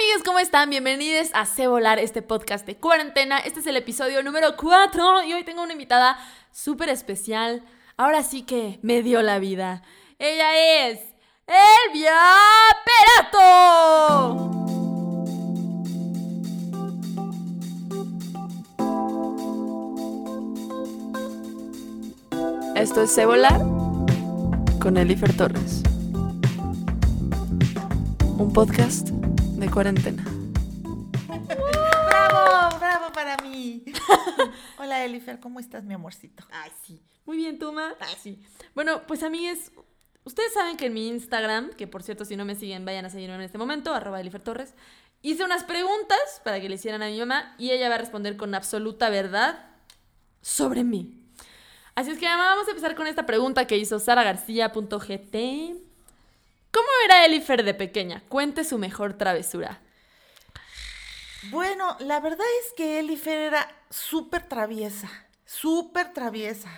amigos, ¿cómo están? Bienvenidos a Ce Volar, este podcast de cuarentena. Este es el episodio número 4 y hoy tengo una invitada súper especial. Ahora sí que me dio la vida. Ella es Elvia Perato. Esto es Ce Volar con Elifer Torres. Un podcast cuarentena. ¡Bravo! ¡Bravo para mí! Hola, Elifer, ¿cómo estás, mi amorcito? Ay, sí. Muy bien, Tuma. Ay, sí. Bueno, pues amigues, ustedes saben que en mi Instagram, que por cierto, si no me siguen, vayan a seguirme en este momento, arroba Elifer Torres, hice unas preguntas para que le hicieran a mi mamá y ella va a responder con absoluta verdad sobre mí. Así es que mamá, vamos a empezar con esta pregunta que hizo saragarcía.gt. ¿Cómo era Elifer de pequeña? Cuente su mejor travesura. Bueno, la verdad es que Elifer era súper traviesa, súper traviesa.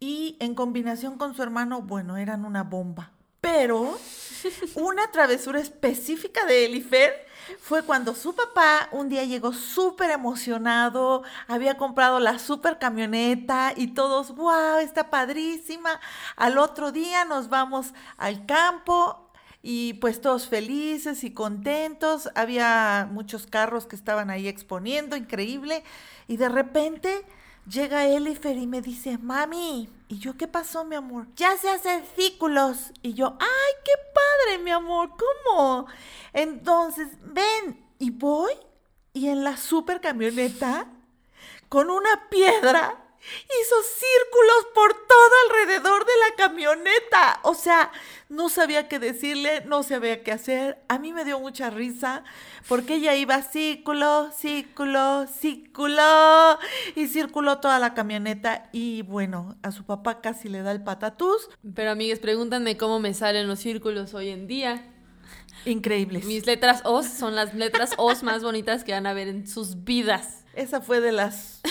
Y en combinación con su hermano, bueno, eran una bomba. Pero una travesura específica de Elifer fue cuando su papá un día llegó súper emocionado, había comprado la súper camioneta y todos, wow, está padrísima. Al otro día nos vamos al campo y pues todos felices y contentos. Había muchos carros que estaban ahí exponiendo, increíble. Y de repente llega Elifer y me dice, mami, ¿y yo qué pasó, mi amor? Ya se hacen círculos. Y yo, ay, qué padre, mi amor, ¿cómo? Entonces, ven, y voy, y en la super camioneta, con una piedra, hizo círculos por todo alrededor de la camioneta. O sea, no sabía qué decirle, no sabía qué hacer. A mí me dio mucha risa porque ella iba círculo, círculo, círculo y circuló toda la camioneta y bueno, a su papá casi le da el patatús. Pero amigues, pregúntanme cómo me salen los círculos hoy en día. Increíbles. Mis letras O's son las letras O's más bonitas que van a ver en sus vidas. Esa fue de las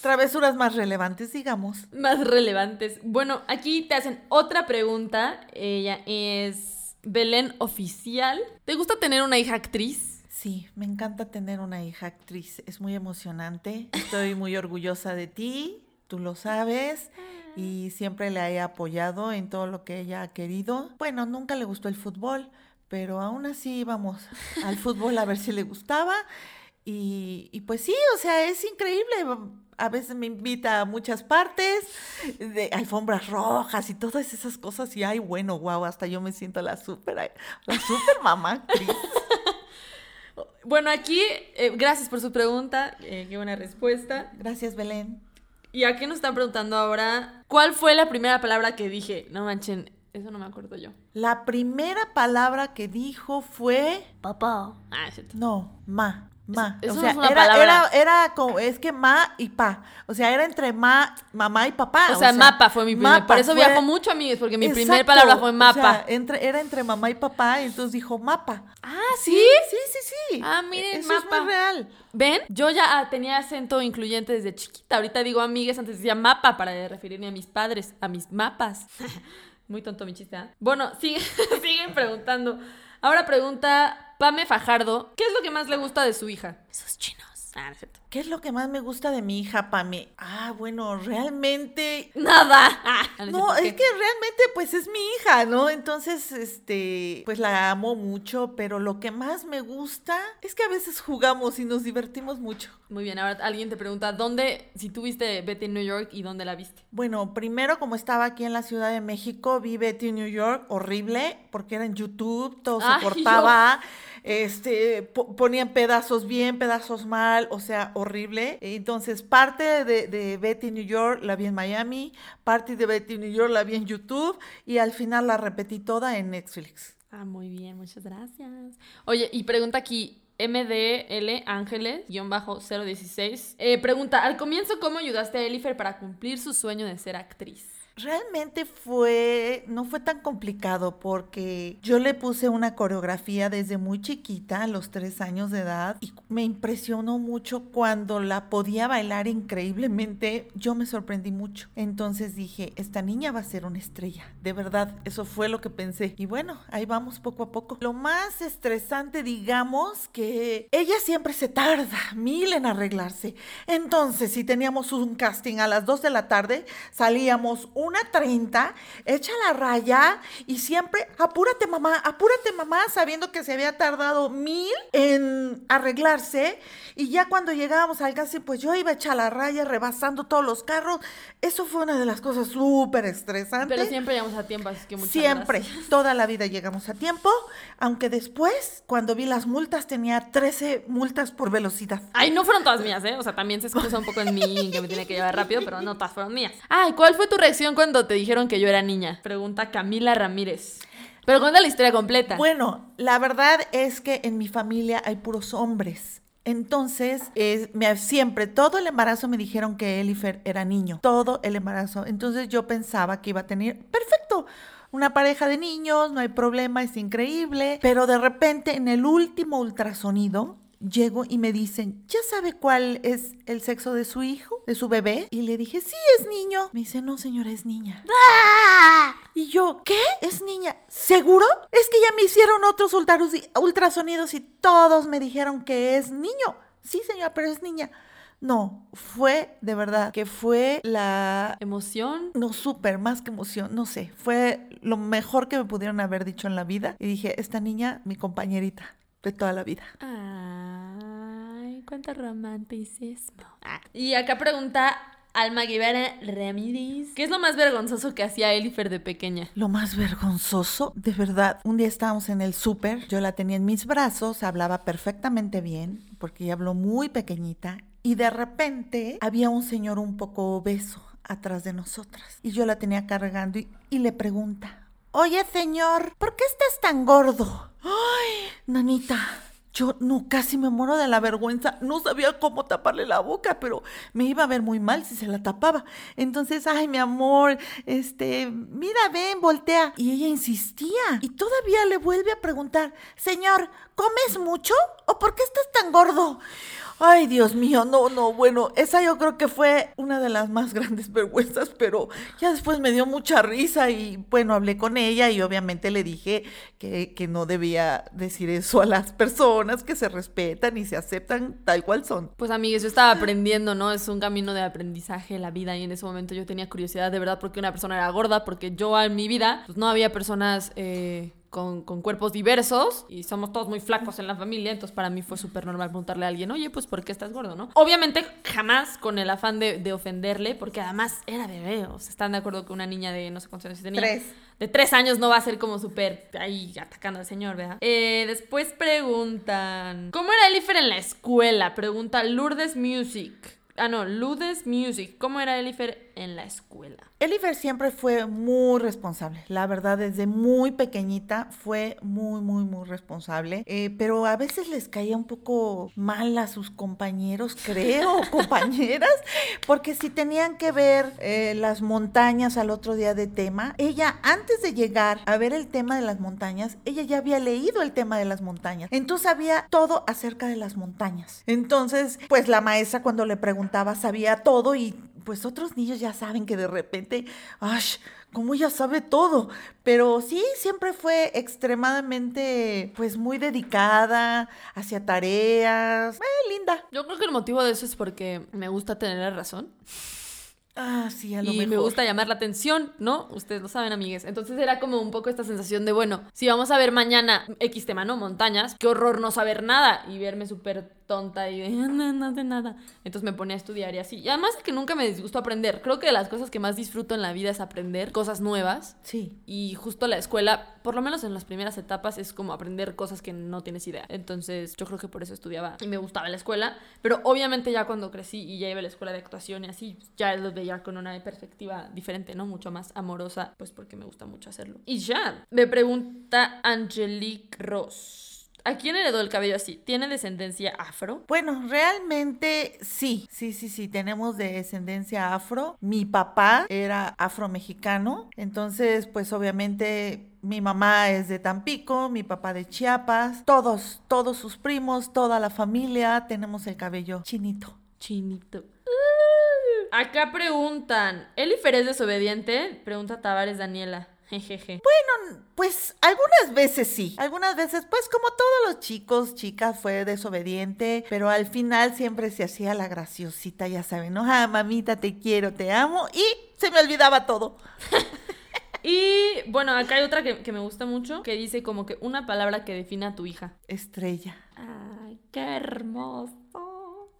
travesuras más relevantes, digamos. Más relevantes. Bueno, aquí te hacen otra pregunta. Ella es Belén Oficial. ¿Te gusta tener una hija actriz? Sí, me encanta tener una hija actriz. Es muy emocionante. Estoy muy orgullosa de ti. Tú lo sabes. Y siempre la he apoyado en todo lo que ella ha querido. Bueno, nunca le gustó el fútbol, pero aún así íbamos al fútbol a ver si le gustaba. Y, y, pues sí, o sea, es increíble. A veces me invita a muchas partes, de alfombras rojas y todas esas cosas. Y ay, bueno, wow, hasta yo me siento la súper, la súper mamá. Bueno, aquí, eh, gracias por su pregunta. Eh, qué buena respuesta. Gracias, Belén. Y aquí nos están preguntando ahora, ¿cuál fue la primera palabra que dije? No manchen, eso no me acuerdo yo. La primera palabra que dijo fue... Papá. Ah, es cierto. No, ma. Ma. Eso o no sea, es una era, palabra. era, era como, es que ma y pa. O sea, era entre ma, mamá y papá. O sea, mapa fue mi primer. Por eso fue- viajo mucho, amigos, porque mi primer palabra fue o mapa. sea, entre, era entre mamá y papá, y entonces dijo mapa. ah, ¿sí? Sí, sí, sí. Ah, miren, Eso mapa. es muy real. ¿Ven? Yo ya ah, tenía acento incluyente desde chiquita. Ahorita digo amigues, antes decía mapa para referirme a mis padres, a mis mapas. Muy tonto mi chiste, ¿ah? Bueno, sigue- siguen preguntando. Ahora pregunta Pame Fajardo, ¿qué es lo que más le gusta de su hija? Sus chinos. Ah, no cierto. ¿Qué es lo que más me gusta de mi hija, Pame? Ah, bueno, realmente Nada. Ah, no, No, es que realmente pues es mi hija, ¿no? Entonces, este, pues la amo mucho, pero lo que más me gusta es que a veces jugamos y nos divertimos mucho. Muy bien, ahora alguien te pregunta, ¿dónde, si tú viste Betty en New York y dónde la viste? Bueno, primero como estaba aquí en la Ciudad de México, vi Betty New York, horrible, porque era en YouTube, todo se cortaba, este, po- ponían pedazos bien, pedazos mal, o sea, horrible. Entonces, parte de, Betty New York la vi en Miami, parte de Betty New York la vi en YouTube y al final la repetí toda en Netflix. Ah, muy bien, muchas gracias. Oye, y pregunta aquí, MDL Ángeles, guion bajo 016. eh, pregunta, al comienzo, ¿cómo ayudaste a Elifer para cumplir su sueño de ser actriz? Realmente fue, no fue tan complicado porque yo le puse una coreografía desde muy chiquita, a los tres años de edad, y me impresionó mucho cuando la podía bailar increíblemente. Yo me sorprendí mucho. Entonces dije, esta niña va a ser una estrella. De verdad, eso fue lo que pensé. Y bueno, ahí vamos poco a poco. Lo más estresante, digamos, que ella siempre se tarda mil en arreglarse. Entonces, si teníamos un casting a las dos de la tarde, salíamos un una 30, echa la raya y siempre, apúrate mamá, apúrate mamá, sabiendo que se había tardado mil en arreglarse. Y ya cuando llegábamos al gas, pues yo iba a echar la raya, rebasando todos los carros. Eso fue una de las cosas súper estresantes. Pero siempre llegamos a tiempo, así que muchas Siempre, toda la vida llegamos a tiempo, aunque después, cuando vi las multas, tenía 13 multas por velocidad. Ay, no fueron todas mías, ¿eh? O sea, también se excusa un poco en mí, que me tiene que llevar rápido, pero no todas fueron mías. Ay, ¿cuál fue tu reacción cuando te dijeron que yo era niña? Pregunta Camila Ramírez. Pero cuenta la historia completa. Bueno, la verdad es que en mi familia hay puros hombres. Entonces, siempre, todo el embarazo me dijeron que Elifer era niño. Todo el embarazo. Entonces yo pensaba que iba a tener, perfecto, una pareja de niños, no hay problema, es increíble. Pero de repente, en el último ultrasonido, llego y me dicen, ¿ya sabe cuál es el sexo de su hijo, de su bebé? Y le dije, sí, es niño. Me dice, no, señora, es niña. ¡Ah! Y yo, ¿qué? ¿Es niña? ¿Seguro? Es que ya me hicieron otros ultrasonidos y todos me dijeron que es niño. Sí, señora, pero es niña. No, fue de verdad que fue la emoción. No, súper, más que emoción, no sé. Fue lo mejor que me pudieron haber dicho en la vida. Y dije, esta niña, mi compañerita de toda la vida. Ay, cuánto romanticismo. Ah, y acá pregunta Alma Guevara Ramírez. ¿Qué es lo más vergonzoso que hacía Elifer de pequeña? Lo más vergonzoso, de verdad. Un día estábamos en el súper, yo la tenía en mis brazos, hablaba perfectamente bien, porque ella habló muy pequeñita, y de repente había un señor un poco obeso atrás de nosotras. Y yo la tenía cargando y, y le pregunta, Oye, señor, ¿por qué estás tan gordo? Ay, nanita, yo no, casi me muero de la vergüenza. No sabía cómo taparle la boca, pero me iba a ver muy mal si se la tapaba. Entonces, ay, mi amor, este, mira, ven, voltea. Y ella insistía. Y todavía le vuelve a preguntar, señor, ¿comes mucho? ¿O por qué estás tan gordo? Ay, Dios mío, no, no, bueno, esa yo creo que fue una de las más grandes vergüenzas, pero ya después me dio mucha risa y bueno, hablé con ella y obviamente le dije que, que no debía decir eso a las personas, que se respetan y se aceptan tal cual son. Pues amigues, yo estaba aprendiendo, ¿no? Es un camino de aprendizaje la vida y en ese momento yo tenía curiosidad de verdad porque una persona era gorda, porque yo en mi vida pues no había personas... Eh con, cuerpos diversos y somos todos muy flacos en la familia, entonces para mí fue súper normal preguntarle a alguien, oye, pues ¿por qué estás gordo, no? Obviamente jamás con el afán de, ofenderle, porque además era bebé, o sea, están de acuerdo que una niña de no sé cuántos años tenía. Tres. De tres años no va a ser como súper ahí atacando al señor, ¿verdad? Eh, después preguntan, ¿cómo era Elifer en la escuela? Pregunta Lourdes Music. Ah, no, Lourdes Music. ¿Cómo era Elifer en la escuela? Elifer siempre fue muy responsable, la verdad, desde muy pequeñita fue muy, muy, muy responsable, eh, pero a veces les caía un poco mal a sus compañeros, creo, compañeras, porque si tenían que ver eh, las montañas al otro día de tema, ella antes de llegar a ver el tema de las montañas, ella ya había leído el tema de las montañas, entonces sabía todo acerca de las montañas. Entonces, pues la maestra cuando le preguntaba sabía todo y pues otros niños ya saben que de repente, ¡ay! Como ella sabe todo, pero sí, siempre fue extremadamente, pues muy dedicada hacia tareas, eh, linda. Yo creo que el motivo de eso es porque me gusta tener la razón. Ah, sí, a lo y me gusta llamar la atención, ¿no? Ustedes lo saben, amigues. Entonces era como un poco esta sensación de, bueno, si vamos a ver mañana X tema, ¿no? Montañas, qué horror no saber nada y verme súper tonta y de, no, no de nada. Entonces me ponía a estudiar y así. Y además que nunca me disgustó aprender. Creo que de las cosas que más disfruto en la vida es aprender cosas nuevas. Sí. Y justo la escuela, por lo menos en las primeras etapas, es como aprender cosas que no tienes idea. Entonces yo creo que por eso estudiaba y me gustaba la escuela. Pero obviamente ya cuando crecí y ya iba a la escuela de actuación y así, ya lo veía con una perspectiva diferente, ¿no? Mucho más amorosa, pues porque me gusta mucho hacerlo. Y ya, me pregunta Angelique Ross. ¿A quién heredó el cabello así? ¿Tiene descendencia afro? Bueno, realmente sí, sí, sí, sí, tenemos descendencia afro. Mi papá era afromexicano, entonces pues obviamente mi mamá es de Tampico, mi papá de Chiapas, todos, todos sus primos, toda la familia tenemos el cabello chinito. Chinito. Acá preguntan, ¿Elifer es desobediente? Pregunta Tavares Daniela. Jejeje. Bueno, pues algunas veces sí. Algunas veces, pues como todos los chicos, chicas, fue desobediente, pero al final siempre se hacía la graciosita, ya saben, ¿no? Ah, mamita, te quiero, te amo. Y se me olvidaba todo. y bueno, acá hay otra que, que, me gusta mucho, que dice como que una palabra que define a tu hija. Estrella. Ay, qué hermoso.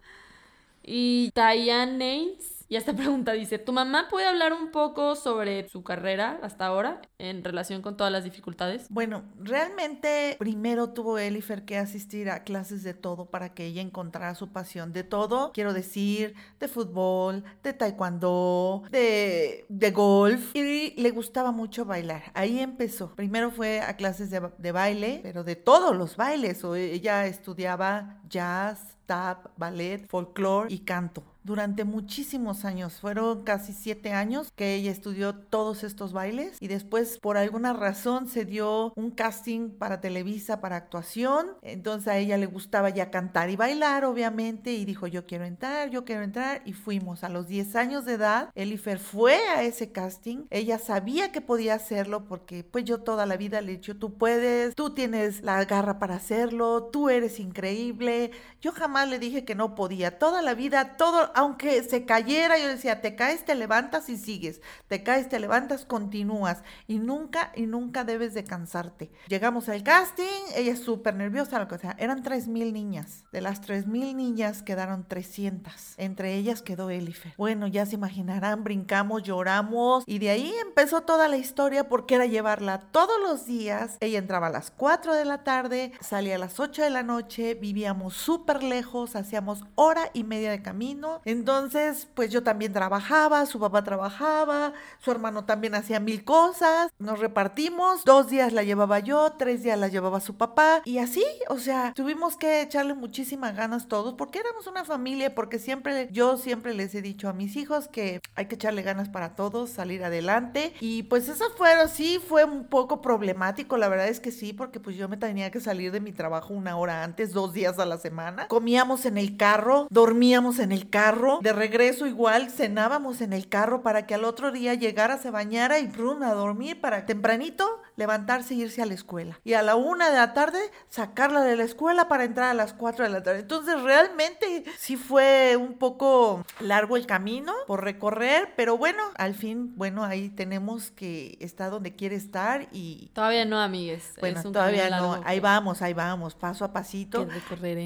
Y Diane Names y esta pregunta dice, ¿tu mamá puede hablar un poco sobre su carrera hasta ahora en relación con todas las dificultades? Bueno, realmente primero tuvo Elifer que asistir a clases de todo para que ella encontrara su pasión de todo. Quiero decir, de fútbol, de taekwondo, de, de golf. Y le gustaba mucho bailar. Ahí empezó. Primero fue a clases de, de baile, pero de todos los bailes. O ella estudiaba jazz, tap, ballet, folclore y canto durante muchísimos años. Fueron casi siete años que ella estudió todos estos bailes y después por alguna razón se dio un casting para Televisa para actuación. Entonces a ella le gustaba ya cantar y bailar, obviamente, y dijo yo quiero entrar, yo quiero entrar y fuimos. A los 10 años de edad, Elifer fue a ese casting. Ella sabía que podía hacerlo porque pues yo toda la vida le he dicho tú puedes, tú tienes la garra para hacerlo, tú eres increíble. Yo jamás le dije que no podía. Toda la vida, todo aunque se cayera, yo decía, te caes, te levantas y sigues, te caes, te levantas, continúas. Y nunca y nunca debes de cansarte. Llegamos al casting, ella es súper nerviosa, lo que sea, eran 3.000 niñas, de las 3.000 niñas quedaron 300, entre ellas quedó Elifer. Bueno, ya se imaginarán, brincamos, lloramos. Y de ahí empezó toda la historia porque era llevarla todos los días, ella entraba a las 4 de la tarde, salía a las 8 de la noche, vivíamos súper lejos, hacíamos hora y media de camino, entonces, pues yo también trabajaba, su papá trabajaba, su hermano también hacía mil cosas, nos repartimos, dos días la llevaba yo, tres días la llevaba su papá y así, o sea, tuvimos que echarle muchísimas ganas todos porque éramos una familia, porque siempre, yo siempre les he dicho a mis hijos que hay que echarle ganas para todos, salir adelante y pues eso fue, sí, fue un poco problemático, la verdad es que sí, porque pues yo me tenía que salir de mi trabajo una hora antes, dos días a la semana, comíamos en el carro, dormíamos en el carro, de regreso igual cenábamos en el carro para que al otro día llegara, se bañara y brum, a dormir para tempranito levantarse e irse a la escuela. Y a la una de la tarde sacarla de la escuela para entrar a las cuatro de la tarde. Entonces realmente sí fue un poco largo el camino por recorrer, pero bueno, al fin, bueno, ahí tenemos que estar donde quiere estar y... Todavía no, amigues. Bueno, todavía no. Ahí vamos, ahí vamos, paso a pasito.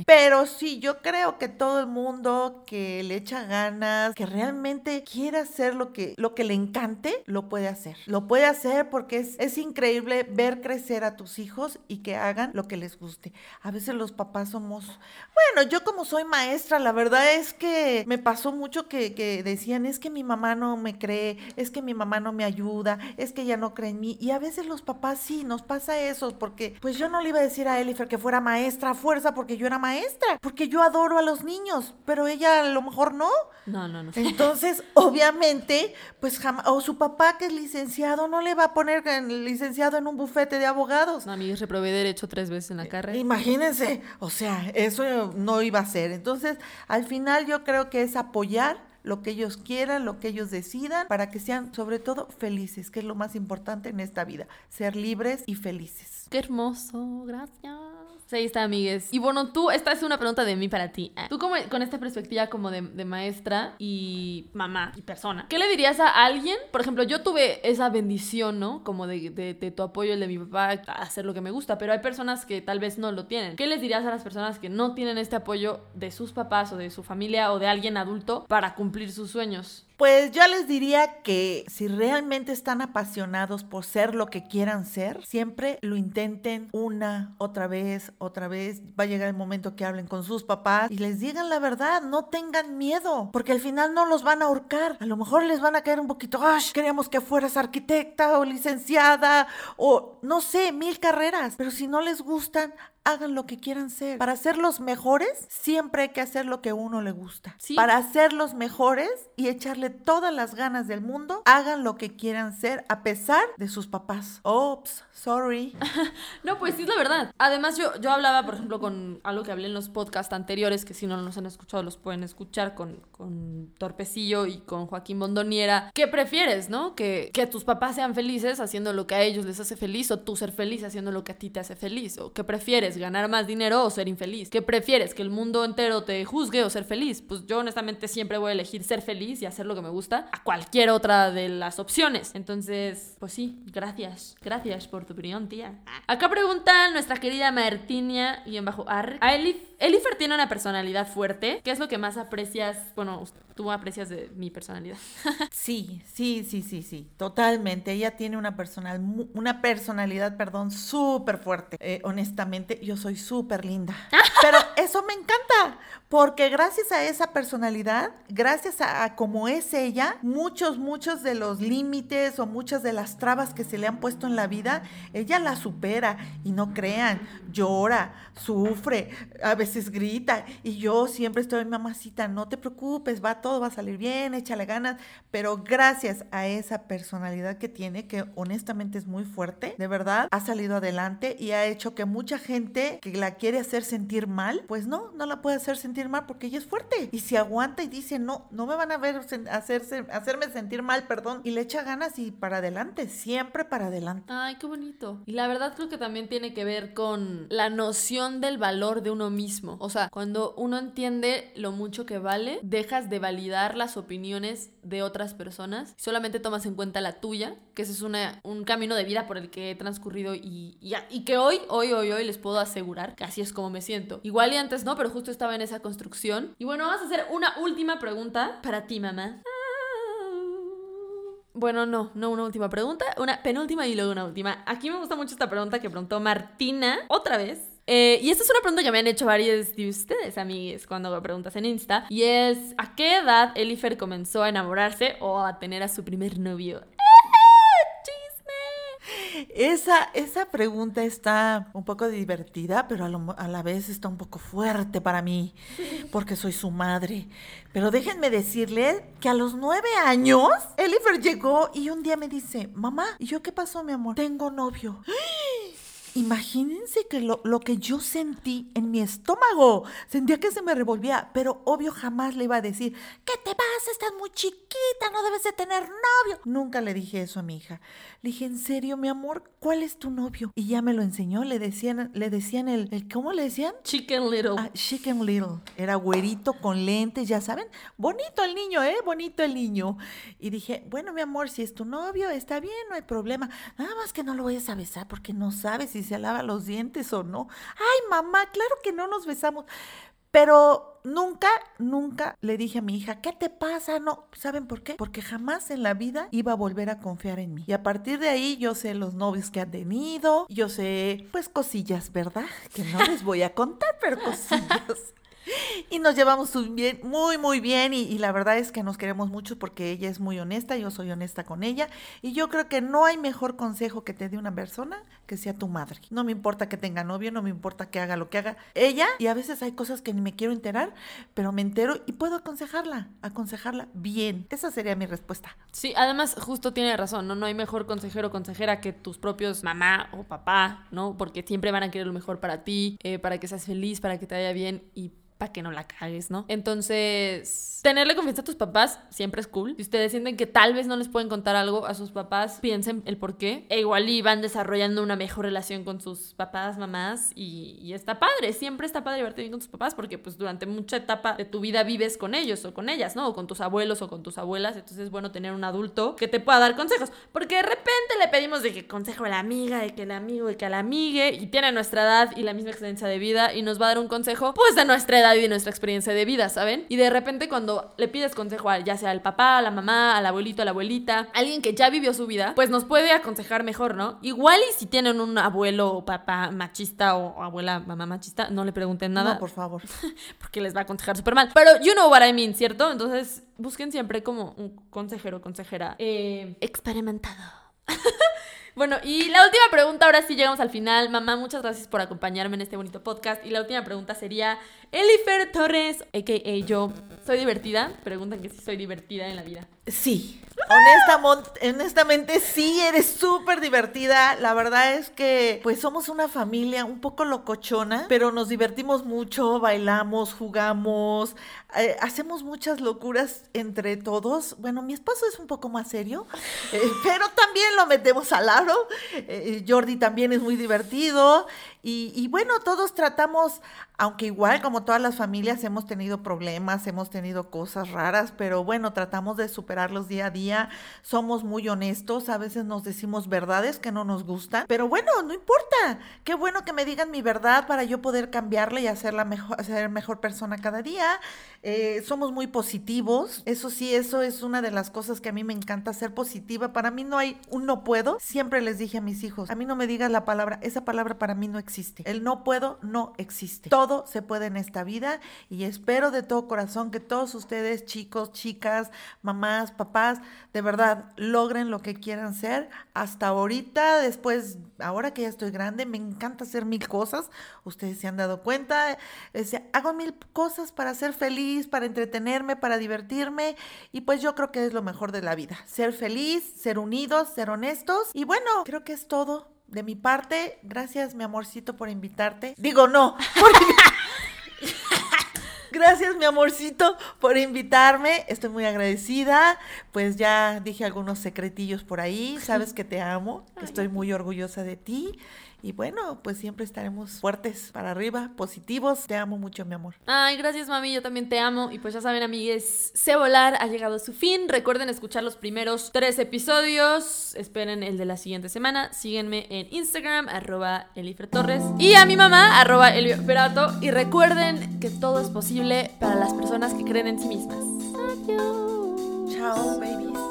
Pero sí, yo creo que todo el mundo que le echa ganas, que realmente quiere hacer lo que, lo que le encante, lo puede hacer. Lo puede hacer porque es, es increíble ver crecer a tus hijos y que hagan lo que les guste. A veces los papás somos, bueno, yo como soy maestra, la verdad es que me pasó mucho que, que decían, es que mi mamá no me cree, es que mi mamá no me ayuda, es que ella no cree en mí. Y a veces los papás sí, nos pasa eso, porque pues yo no le iba a decir a Elifer que fuera maestra a fuerza porque yo era maestra, porque yo adoro a los niños, pero ella a lo mejor no. No, no, no. Entonces, obviamente, pues jamás, o su papá que es licenciado, no le va a poner licenciado en un bufete de abogados. No, mí reprobé derecho tres veces en la carrera. Imagínense, o sea, eso no iba a ser. Entonces, al final yo creo que es apoyar lo que ellos quieran, lo que ellos decidan, para que sean sobre todo felices, que es lo más importante en esta vida, ser libres y felices. Qué hermoso, gracias. Ahí está, amigues. Y bueno, tú, esta es una pregunta de mí para ti. Ah, tú como con esta perspectiva como de, maestra y mamá y persona, ¿qué le dirías a alguien? Por ejemplo, yo tuve esa bendición, ¿no? Como de, de, tu apoyo, el de mi papá, a hacer lo que me gusta, pero hay personas que tal vez no lo tienen. ¿Qué les dirías a las personas que no tienen este apoyo de sus papás o de su familia o de alguien adulto para cumplir sus sueños? Pues yo les diría que si realmente están apasionados por ser lo que quieran ser, siempre lo intenten una, otra vez, otra vez. Va a llegar el momento que hablen con sus papás y les digan la verdad, no tengan miedo, porque al final no los van a ahorcar. A lo mejor les van a caer un poquito, ¡ay! Queríamos que fueras arquitecta o licenciada o no sé, mil carreras, pero si no les gustan, hagan lo que quieran ser. Para ser los mejores, siempre hay que hacer lo que a uno le gusta. Sí. Para ser los mejores y echarle todas las ganas del mundo, hagan lo que quieran ser a pesar de sus papás. Oops, sorry. No, pues sí es la verdad. Además, yo, yo hablaba, por ejemplo, con algo que hablé en los podcasts anteriores, que si no los han escuchado, los pueden escuchar con, con Torpecillo y con Joaquín Bondoniera. ¿Qué prefieres, no? Que, que tus papás sean felices haciendo lo que a ellos les hace feliz, o tú ser feliz haciendo lo que a ti te hace feliz. ¿O qué prefieres, ganar más dinero o ser infeliz? ¿Qué prefieres, que el mundo entero te juzgue o ser feliz? Pues yo honestamente siempre voy a elegir ser feliz y hacer lo que me gusta a cualquier otra de las opciones. Entonces, pues sí, gracias. Gracias por tu opinión, tía. Acá pregunta nuestra querida Martinia y en bajo ar. A Elif, Elifer tiene una personalidad fuerte. ¿Qué es lo que más aprecias? Bueno, tú aprecias de mi personalidad. Sí, sí, sí, sí, sí, totalmente. Ella tiene una, personal, una personalidad, perdón, súper fuerte. Eh, honestamente, yo soy súper linda. Pero eso me encanta, porque gracias a esa personalidad, gracias a, a cómo es ella, muchos, muchos de los límites o muchas de las trabas que se le han puesto en la vida, ella las supera. Y no crean, llora, sufre, a veces grita. Y yo siempre estoy, mamacita, no te preocupes, va todo, va a salir bien, échale ganas. Pero gracias a esa personalidad que tiene, que honestamente es muy fuerte, de verdad, ha salido adelante y ha hecho que mucha gente que la quiere hacer sentir mal, pues no, no la puede hacer sentir mal porque ella es fuerte. Y si aguanta y dice, no, no me van a ver hacerse, hacerme sentir mal, perdón, y le echa ganas y para adelante, siempre para adelante. Ay, qué bonito. Y la verdad creo que también tiene que ver con la noción del valor de uno mismo. O sea, cuando uno entiende lo mucho que vale, dejas de validar las opiniones de otras personas, solamente tomas en cuenta la tuya, que ese es un camino de vida por el que he transcurrido y, y, y que hoy, hoy, hoy, hoy les puedo asegurar que así es como me siento. Igual y antes no, pero justo estaba en esa construcción. Y bueno, vamos a hacer una última pregunta para ti, mamá. Bueno, no, no una última pregunta, una penúltima y luego una última. Aquí me gusta mucho esta pregunta que preguntó Martina otra vez. Eh, y esta es una pregunta que me han hecho varios de ustedes, amigues, cuando me preguntas en Insta. Y es, ¿a qué edad Elifer comenzó a enamorarse o a tener a su primer novio? ¡Chisme! Esa, esa pregunta está un poco divertida, pero a, lo- a la vez está un poco fuerte para mí, porque soy su madre. Pero déjenme decirle que a los nueve años, Elifer llegó y un día me dice, mamá, ¿y yo qué pasó, mi amor? Tengo novio. Imagínense que lo, lo que yo sentí en mi estómago, sentía que se me revolvía, pero obvio jamás le iba a decir, ¿qué te pasa? Estás muy chiquita, no debes de tener novio. Nunca le dije eso a mi hija. Le dije, ¿en serio, mi amor? ¿Cuál es tu novio? Y ya me lo enseñó, le decían, le decían el, el ¿cómo le decían? Chicken Little. Ah, Chicken Little. Era güerito con lentes, ya saben. Bonito el niño, ¿eh? Bonito el niño. Y dije, bueno, mi amor, si es tu novio, está bien, no hay problema. Nada más que no lo vayas a besar porque no sabes si se lava los dientes o no. Ay, mamá, claro que no nos besamos. Pero nunca, nunca le dije a mi hija, ¿qué te pasa? No, ¿saben por qué? Porque jamás en la vida iba a volver a confiar en mí. Y a partir de ahí yo sé los novios que han tenido, yo sé, pues cosillas, ¿verdad? Que no les voy a contar, pero cosillas. Y nos llevamos bien, muy, muy bien. Y, y la verdad es que nos queremos mucho porque ella es muy honesta, yo soy honesta con ella. Y yo creo que no hay mejor consejo que te dé una persona que sea tu madre. No me importa que tenga novio, no me importa que haga lo que haga ella. Y a veces hay cosas que ni me quiero enterar, pero me entero y puedo aconsejarla, aconsejarla bien. Esa sería mi respuesta. Sí, además justo tiene razón, ¿no? No hay mejor consejero o consejera que tus propios mamá o papá, ¿no? Porque siempre van a querer lo mejor para ti, eh, para que seas feliz, para que te vaya bien y para que no la cagues, ¿no? Entonces, tenerle confianza a tus papás siempre es cool. Si ustedes sienten que tal vez no les pueden contar algo a sus papás, piensen el por qué. E igual y van desarrollando una mejor relación con sus papás, mamás y, está padre. Siempre está padre llevarte bien con tus papás porque pues durante mucha etapa de tu vida vives con ellos o con ellas, ¿no? O con tus abuelos o con tus abuelas. Entonces es bueno tener un adulto que te pueda dar consejos. Porque de repente le pedimos de que consejo a la amiga, de que el amigo, de que a la amigue y tiene nuestra edad y la misma experiencia de vida y nos va a dar un consejo pues de nuestra edad y de nuestra experiencia de vida, ¿saben? Y de repente cuando le pides consejo a ya sea al papá, a la mamá, al abuelito, a la abuelita, alguien que ya vivió su vida, pues nos puede aconsejar mejor, ¿no? Igual y si tienen un abuelo o papá machista o, o abuela, mamá machista, no le pregunten nada No, por favor. porque les va a aconsejar súper mal. Pero you know what I mean, ¿cierto? Entonces busquen siempre como un consejero o consejera eh, experimentado. Bueno, y la última pregunta, ahora sí llegamos al final. Mamá, muchas gracias por acompañarme en este bonito podcast. Y la última pregunta sería, Elifer Torres, a.k.a. yo, ¿soy divertida? Preguntan que si soy divertida en la vida. Sí, honestamente, sí, eres súper divertida. La verdad es que pues somos una familia un poco locochona, pero nos divertimos mucho, bailamos, jugamos, eh, hacemos muchas locuras entre todos. Bueno, mi esposo es un poco más serio, eh, pero también lo metemos al aro. Eh, Jordi también es muy divertido. Y, bueno, todos tratamos, aunque igual como todas las familias hemos tenido problemas, hemos tenido cosas raras, pero bueno, tratamos de superarlos día a día. Somos muy honestos, a veces nos decimos verdades que no nos gustan, pero bueno, no importa. Qué bueno que me digan mi verdad para yo poder cambiarla y hacerla mejor, ser mejor persona cada día. Eh, somos muy positivos. Eso sí, eso es una de las cosas que a mí me encanta, ser positiva. Para mí no hay un no puedo. Siempre les dije a mis hijos, a mí no me digas la palabra, esa palabra para mí no existe. El no puedo no existe. Todo se puede en esta vida y espero de todo corazón que todos ustedes, chicos, chicas, mamás, papás, de verdad logren lo que quieran ser. Hasta ahorita, después, ahora que ya estoy grande, me encanta hacer mil cosas. Ustedes se han dado cuenta. Decía, hago mil cosas para ser feliz, para entretenerme, para divertirme y pues yo creo que es lo mejor de la vida. Ser feliz, ser unidos, ser honestos y bueno, creo que es todo de mi parte, gracias mi amorcito por invitarte. Digo, no. Por gracias mi amorcito por invitarme. Estoy muy agradecida. Pues ya dije algunos secretillos por ahí. Sabes que te amo, que estoy muy orgullosa de ti. Y bueno, pues siempre estaremos fuertes para arriba, positivos. Te amo mucho, mi amor. Ay, gracias, mami. Yo también te amo. Y pues ya saben, amigues, Se Volar ha llegado a su fin. Recuerden escuchar los primeros tres episodios. Esperen el de la siguiente semana. Síguenme en Instagram, arroba Torres. Y a mi mamá, arroba Elioperato. Y recuerden que todo es posible para las personas que creen en sí mismas. Adiós. Chao, babies.